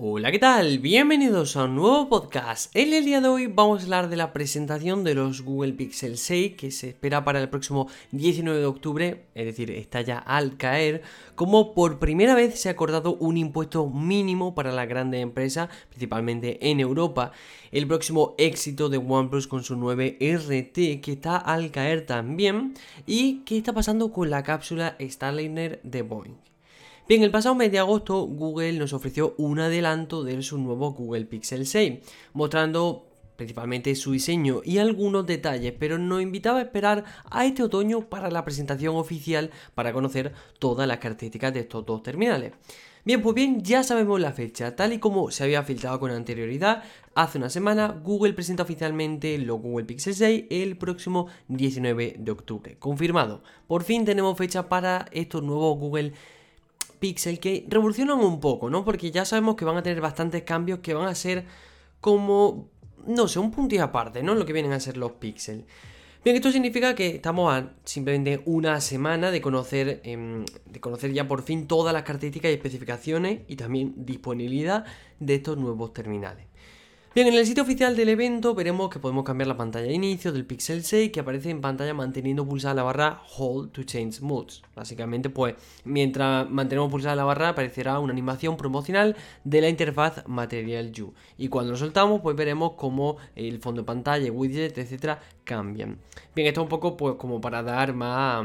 Hola, ¿qué tal? Bienvenidos a un nuevo podcast. En el día de hoy vamos a hablar de la presentación de los Google Pixel 6 que se espera para el próximo 19 de octubre, es decir, está ya al caer, como por primera vez se ha acordado un impuesto mínimo para las grandes empresas, principalmente en Europa, el próximo éxito de OnePlus con su 9 RT que está al caer también y qué está pasando con la cápsula Starliner de Boeing. Bien, el pasado mes de agosto Google nos ofreció un adelanto de su nuevo Google Pixel 6, mostrando principalmente su diseño y algunos detalles, pero nos invitaba a esperar a este otoño para la presentación oficial para conocer todas las características de estos dos terminales. Bien, pues bien, ya sabemos la fecha, tal y como se había filtrado con anterioridad, hace una semana Google presenta oficialmente los Google Pixel 6 el próximo 19 de octubre. Confirmado, por fin tenemos fecha para estos nuevos Google Pixel que revolucionan un poco, ¿no? Porque ya sabemos que van a tener bastantes cambios que van a ser como, no sé, un punto aparte, ¿no? Lo que vienen a ser los Pixel. Bien, esto significa que estamos a simplemente una semana de conocer, em, de conocer ya por fin todas las características y especificaciones y también disponibilidad de estos nuevos terminales. Bien, en el sitio oficial del evento veremos que podemos cambiar la pantalla de inicio del Pixel 6 que aparece en pantalla manteniendo pulsada la barra Hold to Change Modes. Básicamente, pues mientras mantenemos pulsada la barra aparecerá una animación promocional de la interfaz Material You. Y cuando lo soltamos, pues veremos cómo el fondo de pantalla, widget, etcétera, cambian. Bien, esto es un poco pues como para dar más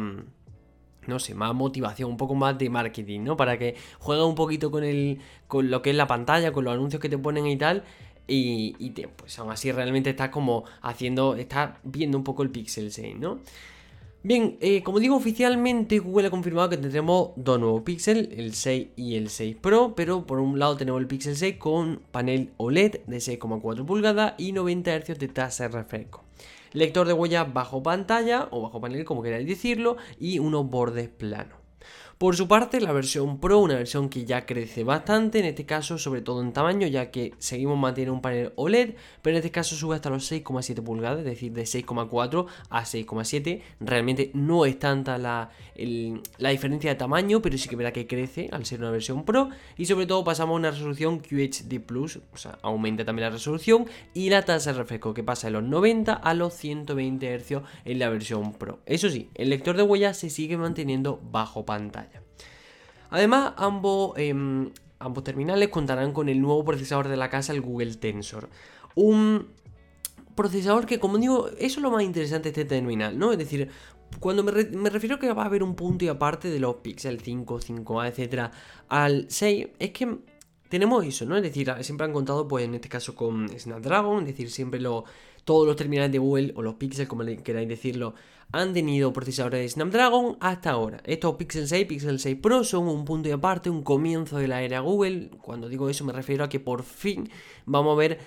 no sé, más motivación, un poco más de marketing, ¿no? Para que juegue un poquito con el con lo que es la pantalla, con los anuncios que te ponen y tal y, pues aún así realmente está como haciendo, está viendo un poco el Pixel 6, ¿no? Bien, eh, como digo, oficialmente Google ha confirmado que tendremos dos nuevos Pixel, el 6 y el 6 Pro, pero por un lado tenemos el Pixel 6 con panel OLED de 6,4 pulgadas y 90 Hz de tasa de refresco. Lector de huella bajo pantalla o bajo panel, como queráis decirlo, y unos bordes planos. Por su parte, la versión Pro, una versión que ya crece bastante, en este caso sobre todo en tamaño, ya que seguimos manteniendo un panel OLED, pero en este caso sube hasta los 6,7 pulgadas, es decir, de 6,4 a 6,7. Realmente no es tanta la, la diferencia de tamaño, pero sí que verá que crece al ser una versión Pro. Y sobre todo pasamos a una resolución QHD Plus, o sea, aumenta también la resolución y la tasa de refresco que pasa de los 90 a los 120 Hz en la versión Pro. Eso sí, el lector de huellas se sigue manteniendo bajo pantalla. Además, ambos, em, ambos terminales contarán con el nuevo procesador de la casa, el Google Tensor. Un procesador que, como digo, eso es lo más interesante de este terminal, ¿no? Es decir, cuando me, refiero a que va a haber un punto y aparte de los Pixel 5, 5A, etcétera, al 6, es que tenemos eso, ¿no? Es decir, siempre han contado, pues en este caso con Snapdragon, es decir, siempre lo, todos los terminales de Google o los Pixel, como queráis decirlo, han tenido procesadores de Snapdragon hasta ahora. Estos Pixel 6, Pixel 6 Pro son un punto y aparte, un comienzo de la era Google. Cuando digo eso me refiero a que por fin vamos a ver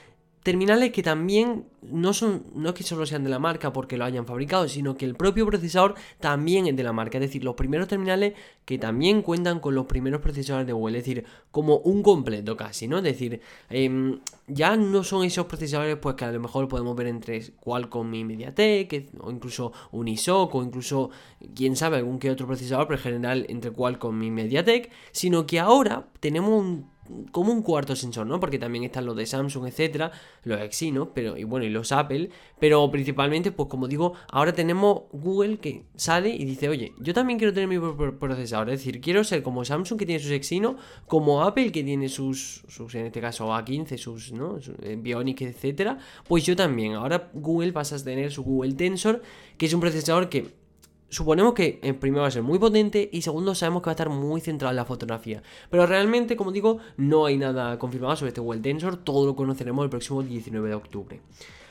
Terminales que también no son, no es que solo sean de la marca porque lo hayan fabricado, sino que el propio procesador también es de la marca. Es decir, los primeros terminales que también cuentan con los primeros procesadores de Google. Es decir, como un completo casi, ¿no? Es decir, em, ya no son esos procesadores pues que a lo mejor podemos ver entre Qualcomm y MediaTek, o incluso Unisoc, o incluso, quién sabe, algún que otro procesador, pero en general entre Qualcomm y MediaTek, sino que ahora tenemos un como un cuarto sensor, ¿no? Porque también están los de Samsung, etcétera, los Exynos, pero y bueno, y los Apple, pero principalmente, pues como digo, ahora tenemos Google que sale y dice, oye, yo también quiero tener mi procesador, es decir, quiero ser como Samsung que tiene sus Exynos, como Apple que tiene sus, sus en este caso A15, sus, ¿no? Eh, Bionic, etcétera, pues yo también. Ahora Google pasa a tener su Google Tensor, que es un procesador que Suponemos que en primero va a ser muy potente y segundo sabemos que va a estar muy centrado en la fotografía. Pero realmente, como digo, no hay nada confirmado sobre este Google Tensor, todo lo conoceremos el próximo 19 de octubre.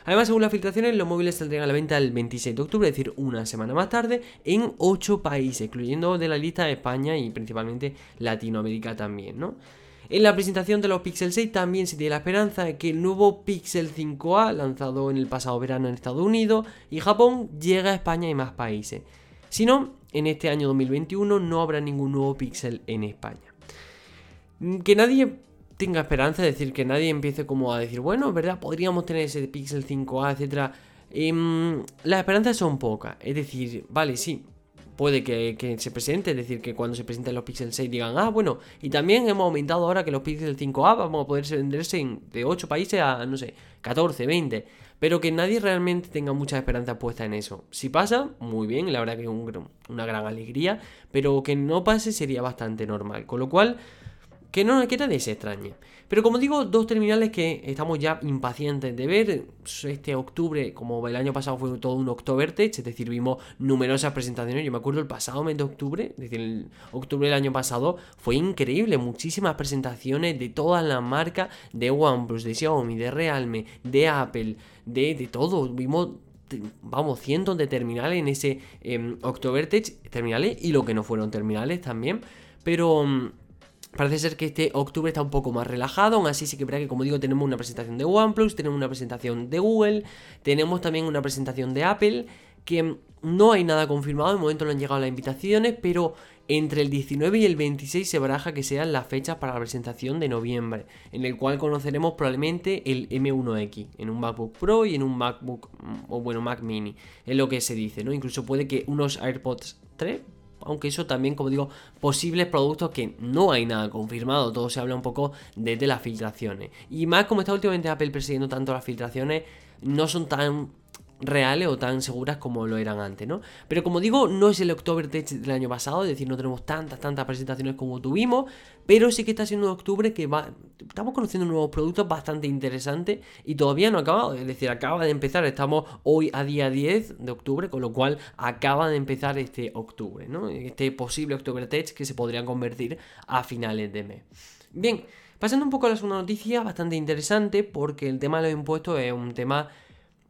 Además, según las filtraciones, los móviles saldrán a la venta el 26 de octubre, es decir, una semana más tarde, en 8 países, incluyendo de la lista España y principalmente Latinoamérica también, ¿no? En la presentación de los Pixel 6 también se tiene la esperanza de que el nuevo Pixel 5A, lanzado en el pasado verano en Estados Unidos y Japón, llegue a España y más países. Si no, en este año 2021 no habrá ningún nuevo Pixel en España. Que nadie tenga esperanza, es decir, que nadie empiece como a decir, bueno, ¿verdad? Podríamos tener ese Pixel 5A, etc. Em, las esperanzas son pocas. Es decir, vale, sí, puede que, se presente, es decir, que cuando se presenten los Pixel 6 digan, ah, bueno, y también hemos aumentado ahora que los Pixel 5a vamos a poder venderse en, de 8 países a, no sé, 14, 20, pero que nadie realmente tenga mucha esperanza puesta en eso. Si pasa, muy bien, la verdad que es una gran alegría, pero que no pase sería bastante normal, con lo cual que no que nadie se extrañe. Pero como digo, dos terminales que estamos ya impacientes de ver. Este octubre, como el año pasado fue todo un Oktobertech, es decir, vimos numerosas presentaciones. Yo me acuerdo el pasado mes de octubre, es decir, el octubre del año pasado, fue increíble. Muchísimas presentaciones de todas las marcas de OnePlus, de Xiaomi, de Realme, de Apple, de, de todo. Vimos vamos, cientos de terminales en ese eh, Oktobertech, terminales y lo que no fueron terminales también. Pero mm, Parece ser que este octubre está un poco más relajado, aún así sí que verá que como digo tenemos una presentación de OnePlus, tenemos una presentación de Google, tenemos también una presentación de Apple, que no hay nada confirmado, de momento no han llegado las invitaciones, pero entre el 19 y el 26 se baraja que sean las fechas para la presentación de noviembre, en el cual conoceremos probablemente el M1X, en un MacBook Pro y en un MacBook, o bueno, Mac Mini, es lo que se dice, ¿no? Incluso puede que unos AirPods 3 aunque eso también, como digo, posibles productos que no hay nada confirmado, todo se habla un poco desde las filtraciones. Y más como está últimamente Apple persiguiendo tanto las filtraciones, no son tan reales o tan seguras como lo eran antes, ¿no? Pero como digo, no es el October Tech del año pasado, es decir, no tenemos tantas, tantas presentaciones como tuvimos, pero sí que está siendo un octubre que va, estamos conociendo nuevos productos bastante interesantes y todavía no ha acabado, es decir, acaba de empezar, estamos hoy a día 10 de octubre, con lo cual acaba de empezar este octubre, ¿no? Este posible October Tech que se podría convertir a finales de mes. Bien, pasando un poco a la segunda noticia, bastante interesante porque el tema de los impuestos es un tema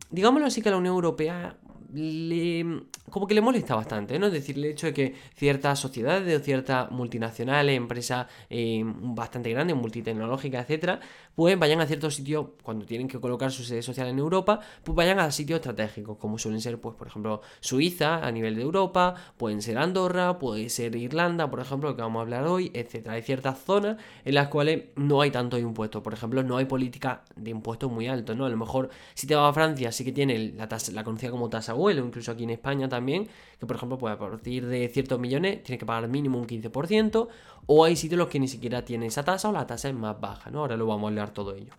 digámoslo así que a la Unión Europea le, como que le molesta bastante, ¿no? Es decir, el hecho de que ciertas sociedades o ciertas multinacionales, empresas eh, bastante grandes, multitecnológicas, etcétera, pues vayan a ciertos sitios, cuando tienen que colocar su sede social en Europa, pues vayan a sitios estratégicos, como suelen ser, pues, por ejemplo, Suiza a nivel de Europa, pueden ser Andorra, puede ser Irlanda, por ejemplo, que vamos a hablar hoy, etcétera. Hay ciertas zonas en las cuales no hay tanto impuestos, por ejemplo, no hay política de impuestos muy altos, ¿no? A lo mejor si te vas a Francia sí que tiene la, tasa, la conocida como tasa vuelo, incluso aquí en España también, que por ejemplo, pues a partir de ciertos millones tienes que pagar mínimo un 15%, o hay sitios en los que ni siquiera tiene esa tasa o la tasa es más baja, ¿no? Ahora lo vamos a hablar todo ello.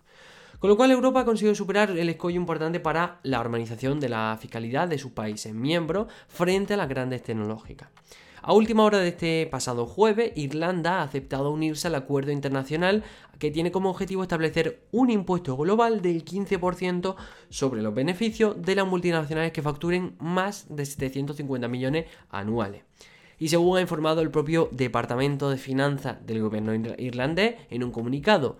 Con lo cual Europa ha conseguido superar el escollo importante para la armonización de la fiscalidad de sus países miembros frente a las grandes tecnológicas. A última hora de este pasado jueves, Irlanda ha aceptado unirse al acuerdo internacional que tiene como objetivo establecer un impuesto global del 15% sobre los beneficios de las multinacionales que facturen más de 750 millones anuales. Y según ha informado el propio Departamento de Finanzas del gobierno irlandés en un comunicado,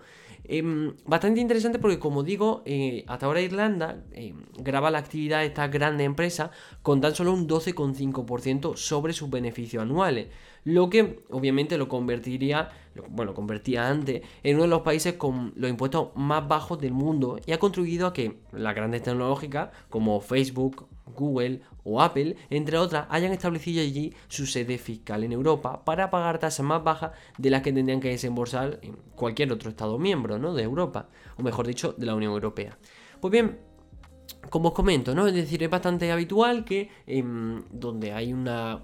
Em, bastante interesante porque, como digo, eh, hasta ahora Irlanda em, graba la actividad de estas grandes empresas con tan solo un 12,5% sobre sus beneficios anuales. Lo que obviamente lo convertiría, bueno, convertía antes en uno de los países con los impuestos más bajos del mundo y ha contribuido a que las grandes tecnológicas como Facebook, Google o Apple, entre otras, hayan establecido allí su sede fiscal en Europa para pagar tasas más bajas de las que tendrían que desembolsar en cualquier otro Estado miembro ¿no? de Europa, o mejor dicho, de la Unión Europea. Pues bien, como os comento, ¿no? Es decir, es bastante habitual que em, donde hay una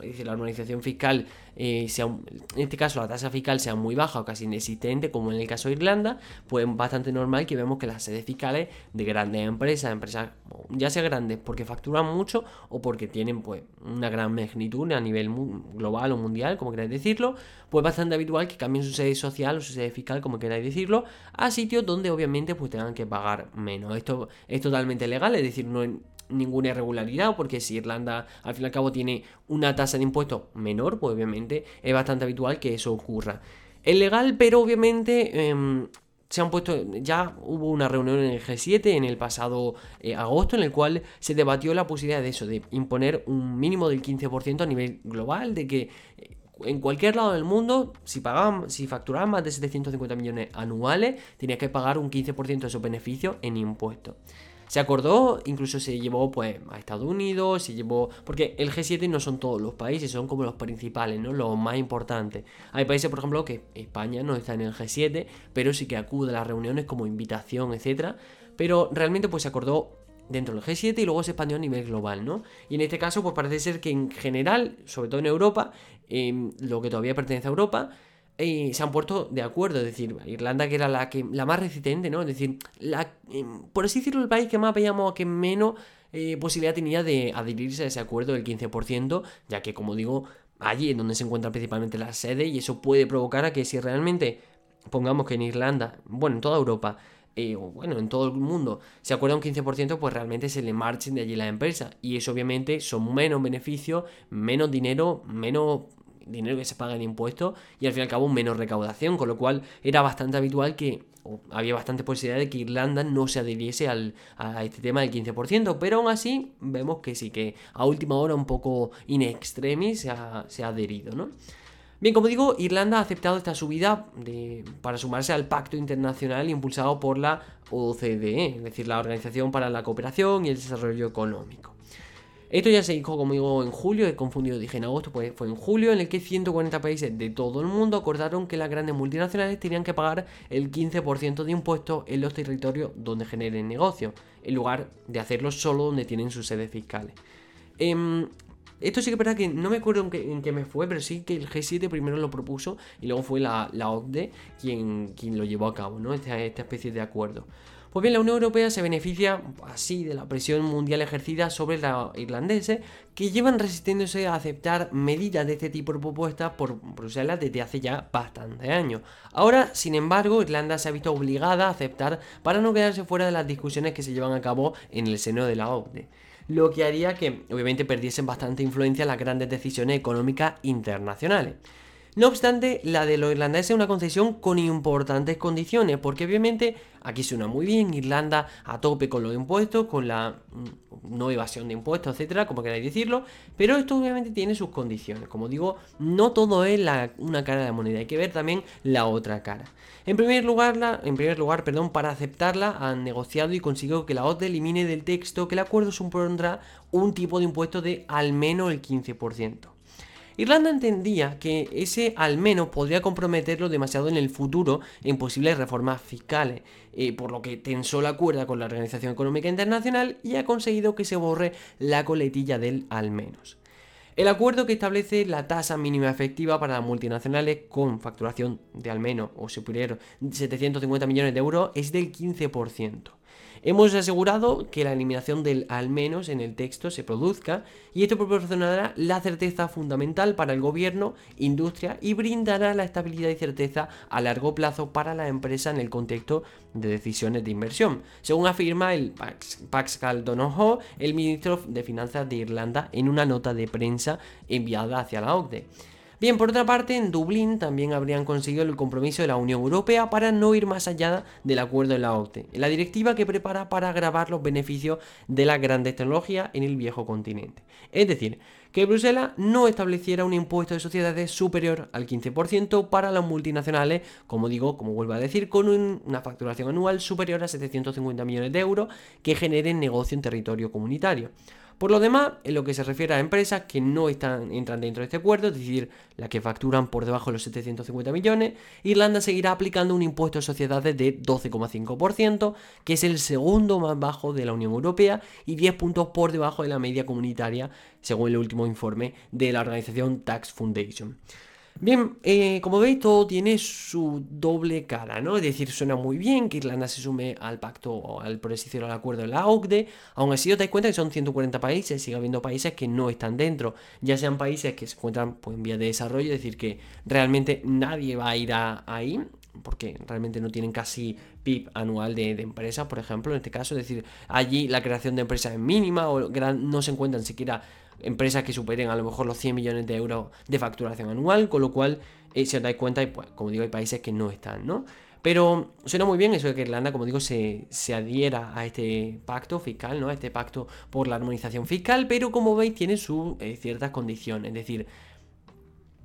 dice la armonización fiscal eh, sea, en este caso la tasa fiscal sea muy baja o casi inexistente, como en el caso de Irlanda, pues es bastante normal que vemos que las sedes fiscales de grandes empresas, empresas ya sea grandes porque facturan mucho o porque tienen pues una gran magnitud a nivel global o mundial, como queráis decirlo, pues es bastante habitual que cambien su sede social o su sede fiscal, como queráis decirlo, a sitios donde obviamente pues tengan que pagar menos. Esto es totalmente legal, es decir, no, ninguna irregularidad, porque si Irlanda al fin y al cabo tiene una tasa de impuestos menor, pues obviamente es bastante habitual que eso ocurra. Es legal, pero obviamente em, se han puesto, ya hubo una reunión en el G7 en el pasado eh, agosto en el cual se debatió la posibilidad de eso, de imponer un mínimo del 15% a nivel global, de que eh, en cualquier lado del mundo, si pagaban, si facturaban más de 750 millones anuales, tenía que pagar un 15% de esos beneficios en impuestos. Se acordó, incluso se llevó pues a Estados Unidos, se llevó. Porque el G7 no son todos los países, son como los principales, ¿no? Los más importantes. Hay países, por ejemplo, que España no está en el G7, pero sí que acude a las reuniones como invitación, etcétera. Pero realmente pues se acordó dentro del G7 y luego se expandió a nivel global, ¿no? Y en este caso, pues parece ser que en general, sobre todo en Europa, em, lo que todavía pertenece a Europa, eh, se han puesto de acuerdo, es decir, Irlanda que era la que la más resistente, ¿no? Es decir, em, por así decirlo, el país que más veíamos que menos eh, posibilidad tenía de adherirse a ese acuerdo del 15%, ya que, como digo, allí es donde se encuentra principalmente la sede y eso puede provocar a que si realmente, pongamos que en Irlanda, bueno, en toda Europa, eh, o bueno, en todo el mundo, se acuerda un 15%, pues realmente se le marchen de allí las empresas. Y eso obviamente son menos beneficios, menos dinero, menos dinero que se paga en impuestos y al fin y al cabo menos recaudación, con lo cual era bastante habitual que había bastante posibilidad de que Irlanda no se adhiriese al, a este tema del 15%, pero aún así vemos que sí, que a última hora un poco in extremis se ha, se ha adherido, ¿no? Bien, como digo, Irlanda ha aceptado esta subida de, para sumarse al pacto internacional impulsado por la OCDE, es decir, la Organización para la Cooperación y el Desarrollo Económico. Esto ya se dijo, como digo, en julio, he confundido, dije en agosto, pues fue en julio, en el que 140 países de todo el mundo acordaron que las grandes multinacionales tenían que pagar el 15% de impuestos en los territorios donde generen negocio, en lugar de hacerlo solo donde tienen sus sedes fiscales. Em, esto sí que es verdad que no me acuerdo en qué, me fue, pero sí que el G7 primero lo propuso y luego fue la, OCDE quien, quien, lo llevó a cabo, ¿no? Esta, esta especie de acuerdo. Pues bien, la Unión Europea se beneficia así de la presión mundial ejercida sobre los irlandeses que llevan resistiéndose a aceptar medidas de este tipo propuestas por Bruselas desde hace ya bastantes años. Ahora, sin embargo, Irlanda se ha visto obligada a aceptar para no quedarse fuera de las discusiones que se llevan a cabo en el seno de la OCDE lo que haría que obviamente perdiesen bastante influencia las grandes decisiones económicas internacionales. No obstante, la de los irlandeses es una concesión con importantes condiciones, porque obviamente aquí suena muy bien, Irlanda a tope con los impuestos, con la mm, no evasión de impuestos, etcétera, como queráis decirlo, pero esto obviamente tiene sus condiciones. Como digo, no todo es una cara de la moneda, hay que ver también la otra cara. En primer lugar, en primer lugar perdón, para aceptarla han negociado y consiguió que la OTE elimine del texto que el acuerdo supondrá un tipo de impuesto de al menos el 15%. Irlanda entendía que ese al menos podría comprometerlo demasiado en el futuro en posibles reformas fiscales, eh, por lo que tensó la cuerda con la Organización Económica Internacional y ha conseguido que se borre la coletilla del al menos. El acuerdo que establece la tasa mínima efectiva para las multinacionales con facturación de al menos o superior 750 millones de euros es del 15%. Hemos asegurado que la eliminación del al menos en el texto se produzca y esto proporcionará la certeza fundamental para el gobierno, industria y brindará la estabilidad y certeza a largo plazo para la empresa en el contexto de decisiones de inversión, según afirma el Pascal Donohoe, el ministro de Finanzas de Irlanda, en una nota de prensa enviada hacia la OCDE. Bien, por otra parte, en Dublín también habrían conseguido el compromiso de la Unión Europea para no ir más allá del acuerdo de la OCDE, la directiva que prepara para agravar los beneficios de las grandes tecnologías en el viejo continente. Es decir, que Bruselas no estableciera un impuesto de sociedades superior al 15% para las multinacionales, como digo, como vuelvo a decir, con una facturación anual superior a 750 millones de euros que generen negocio en territorio comunitario. Por lo demás, en lo que se refiere a empresas que no están, entran dentro de este acuerdo, es decir, las que facturan por debajo de los 750 millones, Irlanda seguirá aplicando un impuesto de sociedades de 12,5%, que es el segundo más bajo de la Unión Europea y 10 puntos por debajo de la media comunitaria, según el último informe de la organización Tax Foundation. Bien, eh, como veis, todo tiene su doble cara, ¿no? Es decir, suena muy bien que Irlanda se sume al pacto o al, así al acuerdo de la OCDE. Aún así, os dais cuenta que son 140 países, sigue habiendo países que no están dentro, ya sean países que se encuentran pues, en vía de desarrollo, es decir, que realmente nadie va a ir ahí, porque realmente no tienen casi PIB anual de, empresas, por ejemplo, en este caso, es decir, allí la creación de empresas es mínima o no se encuentran siquiera empresas que superen a lo mejor los 100 millones de euros de facturación anual, con lo cual, eh, si os dais cuenta, pues, como digo, hay países que no están, ¿no? Pero suena muy bien eso de que Irlanda, como digo, se, adhiera a este pacto fiscal, ¿no? A este pacto por la armonización fiscal, pero como veis tiene sus eh, ciertas condiciones. Es decir,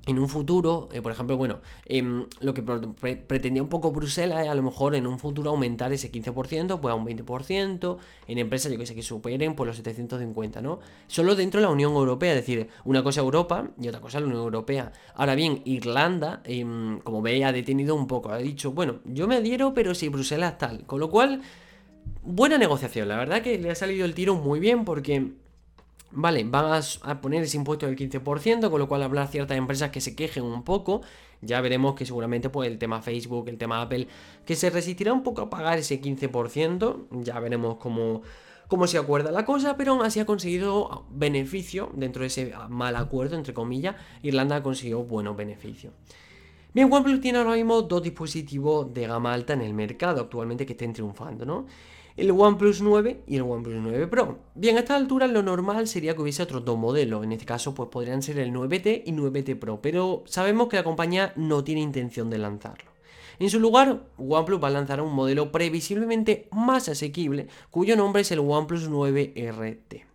en un futuro, eh, por ejemplo, bueno, em, lo que pretendía un poco Bruselas es a lo mejor en un futuro aumentar ese 15%, pues a un 20%, en empresas, yo que sé, que superen por los 750, ¿no? Solo dentro de la Unión Europea, es decir, una cosa Europa y otra cosa la Unión Europea. Ahora bien, Irlanda, em, como veis, ha detenido un poco, ha dicho, bueno, yo me adhiero, pero si Bruselas tal, con lo cual buena negociación, la verdad que le ha salido el tiro muy bien porque Vale, van a, poner ese impuesto del 15%, con lo cual habrá ciertas empresas que se quejen un poco. Ya veremos que seguramente pues, el tema Facebook, el tema Apple, que se resistirá un poco a pagar ese 15%. Ya veremos cómo, cómo se acuerda la cosa, pero aún así ha conseguido beneficio dentro de ese mal acuerdo, entre comillas. Irlanda ha conseguido buenos beneficios. Bien, OnePlus tiene ahora mismo dos dispositivos de gama alta en el mercado actualmente que estén triunfando, ¿no? El OnePlus 9 y el OnePlus 9 Pro. Bien, a esta altura lo normal sería que hubiese otros dos modelos, en este caso pues podrían ser el 9T y 9T Pro, pero sabemos que la compañía no tiene intención de lanzarlo. En su lugar, OnePlus va a lanzar un modelo previsiblemente más asequible, cuyo nombre es el OnePlus 9 RT.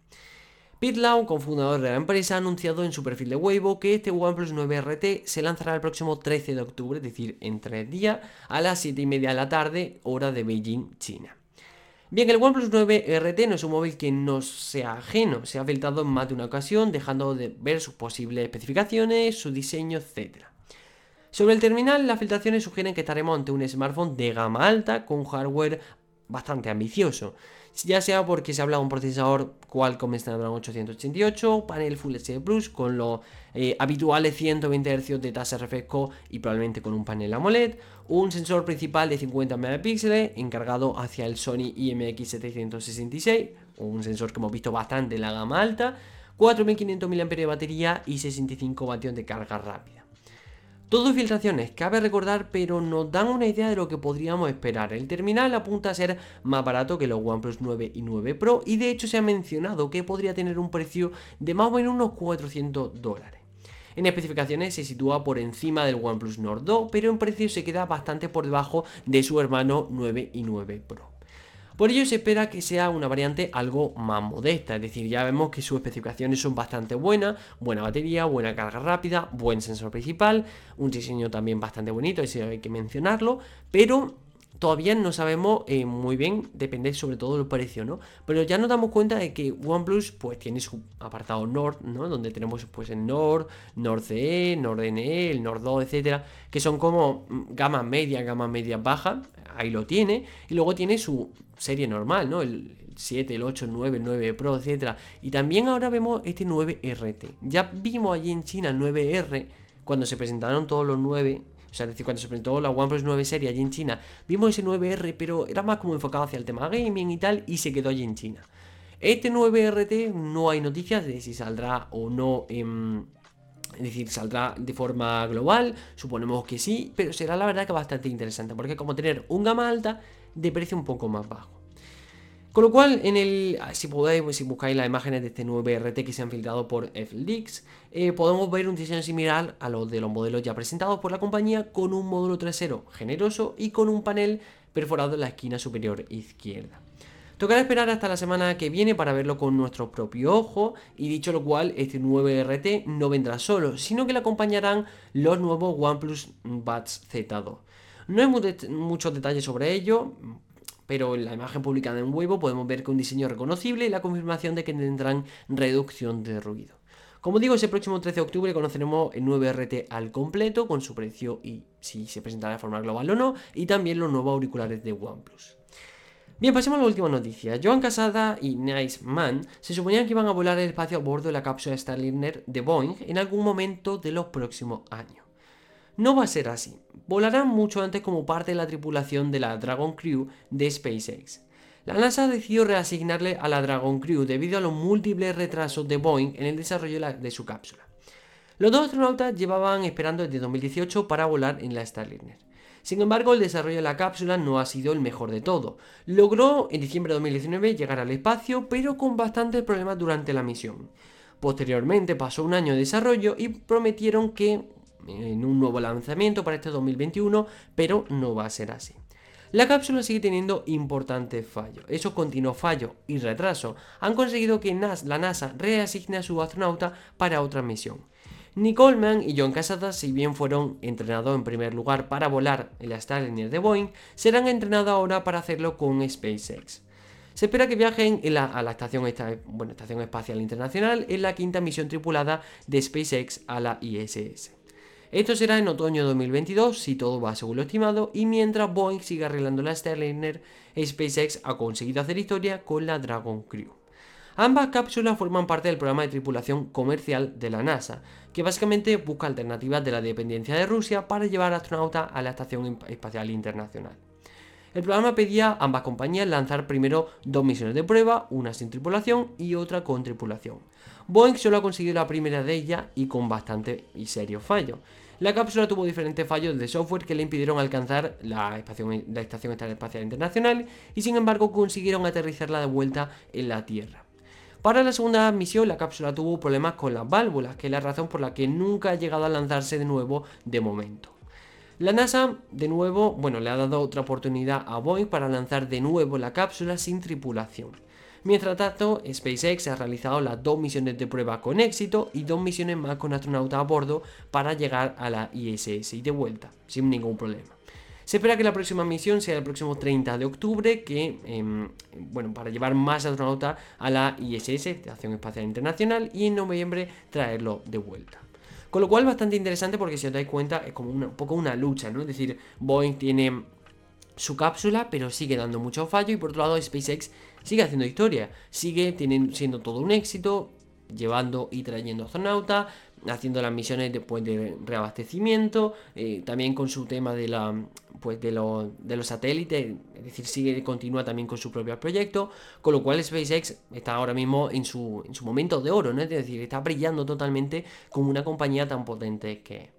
Pete Lau, cofundador de la empresa, ha anunciado en su perfil de Weibo que este OnePlus 9 RT se lanzará el próximo 13 de octubre, es decir, en tres días, a las 7 y media de la tarde, hora de Beijing, China. Bien, el OnePlus 9 RT no es un móvil que no sea ajeno, se ha filtrado en más de una ocasión, dejando de ver sus posibles especificaciones, su diseño, etc. Sobre el terminal, las filtraciones sugieren que estaremos ante un smartphone de gama alta con hardware bastante ambicioso ya sea porque se habla de un procesador Qualcomm Snapdragon 888, panel Full HD Plus con los habituales 120 Hz de tasa de refresco y probablemente con un panel AMOLED, un sensor principal de 50 megapíxeles encargado hacia el Sony IMX766, un sensor que hemos visto bastante en la gama alta, 4500 mAh de batería y 65 vatios de carga rápida. Todo filtraciones, cabe recordar, pero nos dan una idea de lo que podríamos esperar. El terminal apunta a ser más barato que los OnePlus 9 y 9 Pro y de hecho se ha mencionado que podría tener un precio de más o menos unos 400 dólares. En especificaciones se sitúa por encima del OnePlus Nord 2, pero en precio se queda bastante por debajo de su hermano 9 y 9 Pro. Por ello se espera que sea una variante algo más modesta, es decir, ya vemos que sus especificaciones son bastante buenas, buena batería, buena carga rápida, buen sensor principal, un diseño también bastante bonito, eso hay que mencionarlo, pero todavía no sabemos eh, muy bien, depende sobre todo del precio, ¿no? Pero ya nos damos cuenta de que OnePlus pues tiene su apartado Nord, ¿no? Donde tenemos pues el Nord, Nord CE, Nord NE, el Nord 2, etcétera, que son como mm, gama media, gama media baja, ahí lo tiene, y luego tiene su serie normal, ¿no? El 7, el 8, el 9, el 9 Pro, etc. Y también ahora vemos este 9RT. Ya vimos allí en China el 9R, cuando se presentaron todos los 9, o sea, es decir, cuando se presentó la OnePlus 9 serie allí en China, vimos ese 9R, pero era más como enfocado hacia el tema gaming y tal, y se quedó allí en China. Este 9RT no hay noticias de si saldrá o no. Es decir, saldrá de forma global, suponemos que sí, pero será la verdad que bastante interesante, porque como tener un gama alta de precio un poco más bajo. Con lo cual, en el, si podéis, si buscáis las imágenes de este nuevo RT que se han filtrado por FLeaks, eh, podemos ver un diseño similar a los de los modelos ya presentados por la compañía, con un módulo trasero generoso y con un panel perforado en la esquina superior izquierda. Tocará esperar hasta la semana que viene para verlo con nuestro propio ojo y dicho lo cual, este nuevo RT no vendrá solo, sino que le acompañarán los nuevos OnePlus Buds Z2. No hay muchos detalles sobre ello, pero en la imagen publicada en Weibo podemos ver que un diseño reconocible y la confirmación de que tendrán reducción de ruido. Como digo, ese próximo 13 de octubre conoceremos el 9RT al completo con su precio y si se presentará de forma global o no, y también los nuevos auriculares de OnePlus. Bien, pasemos a la última noticia. Joan Casada y Nice Man se suponían que iban a volar el espacio a bordo de la cápsula Starliner de Boeing en algún momento de los próximos años. No va a ser así. Volarán mucho antes como parte de la tripulación de la Dragon Crew de SpaceX. La NASA decidió reasignarle a la Dragon Crew debido a los múltiples retrasos de Boeing en el desarrollo de su cápsula. Los dos astronautas llevaban esperando desde 2018 para volar en la Starliner. Sin embargo, el desarrollo de la cápsula no ha sido el mejor de todo. Logró en diciembre de 2019 llegar al espacio, pero con bastantes problemas durante la misión. Posteriormente pasó un año de desarrollo y prometieron que en un nuevo lanzamiento para este 2021, pero no va a ser así. La cápsula sigue teniendo importantes fallos. Esos continuos fallos y retrasos han conseguido que la NASA reasigne a su astronauta para otra misión. Nicole Mann y John Casada, si bien fueron entrenados en primer lugar para volar en la Starliner de Boeing, serán entrenados ahora para hacerlo con SpaceX. Se espera que viajen a la estación Espacial Internacional en la quinta misión tripulada de SpaceX a la ISS. Esto será en otoño de 2022 si todo va según lo estimado y mientras Boeing sigue arreglando la Starliner, SpaceX ha conseguido hacer historia con la Dragon Crew. Ambas cápsulas forman parte del programa de tripulación comercial de la NASA, que básicamente busca alternativas de la dependencia de Rusia para llevar astronautas a la Estación Espacial Internacional. El programa pedía a ambas compañías lanzar primero dos misiones de prueba, una sin tripulación y otra con tripulación. Boeing solo ha conseguido la primera de ellas y con bastante y serios fallos. La cápsula tuvo diferentes fallos de software que le impidieron alcanzar la, la Estación Espacial Internacional y sin embargo consiguieron aterrizarla de vuelta en la Tierra. Para la segunda misión, la cápsula tuvo problemas con las válvulas, que es la razón por la que nunca ha llegado a lanzarse de nuevo de momento. La NASA, de nuevo, bueno, le ha dado otra oportunidad a Boeing para lanzar de nuevo la cápsula sin tripulación. Mientras tanto, SpaceX ha realizado las dos misiones de prueba con éxito y dos misiones más con astronautas a bordo para llegar a la ISS y de vuelta, sin ningún problema. Se espera que la próxima misión sea el próximo 30 de octubre, que, em, bueno, para llevar más astronautas a la ISS, Estación Espacial Internacional, y en noviembre traerlo de vuelta. Con lo cual bastante interesante porque si os dais cuenta es como un poco una lucha, ¿no? Es decir, Boeing tiene su cápsula, pero sigue dando mucho fallo y por otro lado SpaceX sigue haciendo historia, sigue siendo todo un éxito, llevando y trayendo astronautas, haciendo las misiones después de reabastecimiento, eh, también con su tema de la pues de, de los satélites, es decir, sigue, continúa también con su propio proyecto, con lo cual SpaceX está ahora mismo en su, en su momento de oro, ¿no? Es decir, está brillando totalmente como una compañía tan potente que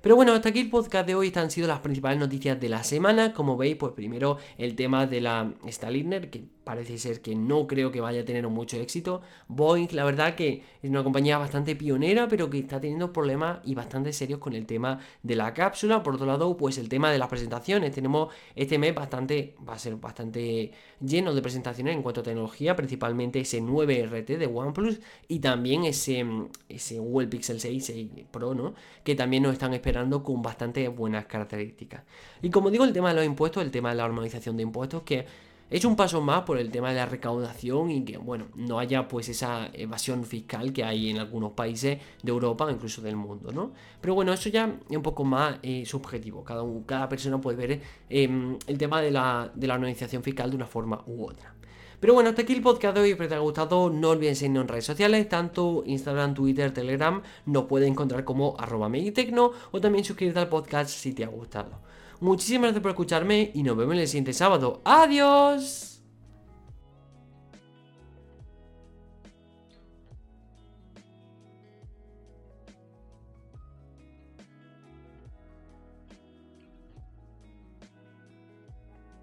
pero bueno, hasta aquí el podcast de hoy. Estas han sido las principales noticias de la semana. Como veis, pues primero el tema de la Starliner, que parece ser que no creo que vaya a tener mucho éxito. Boeing, la verdad que es una compañía bastante pionera, pero que está teniendo problemas y bastante serios con el tema de la cápsula. Por otro lado, pues el tema de las presentaciones. Tenemos este mes bastante, va a ser bastante lleno de presentaciones en cuanto a tecnología, principalmente ese 9RT de OnePlus y también ese, ese Google Pixel 6, 6 Pro, ¿no? Que también nos están esperando con bastante buenas características. Y como digo, el tema de los impuestos, el tema de la armonización de impuestos, que es un paso más por el tema de la recaudación y que, bueno, no haya pues esa evasión fiscal que hay en algunos países de Europa, incluso del mundo, ¿no? Pero bueno, eso ya es un poco más eh, subjetivo. Cada, cada persona puede ver em, el tema de la, de la armonización fiscal de una forma u otra. Pero bueno, hasta aquí el podcast de hoy. Espero que te haya gustado. No olvides seguirnos en redes sociales, tanto Instagram, Twitter, Telegram. Nos puedes encontrar como arroba o también suscribirte al podcast si te ha gustado. Muchísimas gracias por escucharme y nos vemos el siguiente sábado. ¡Adiós!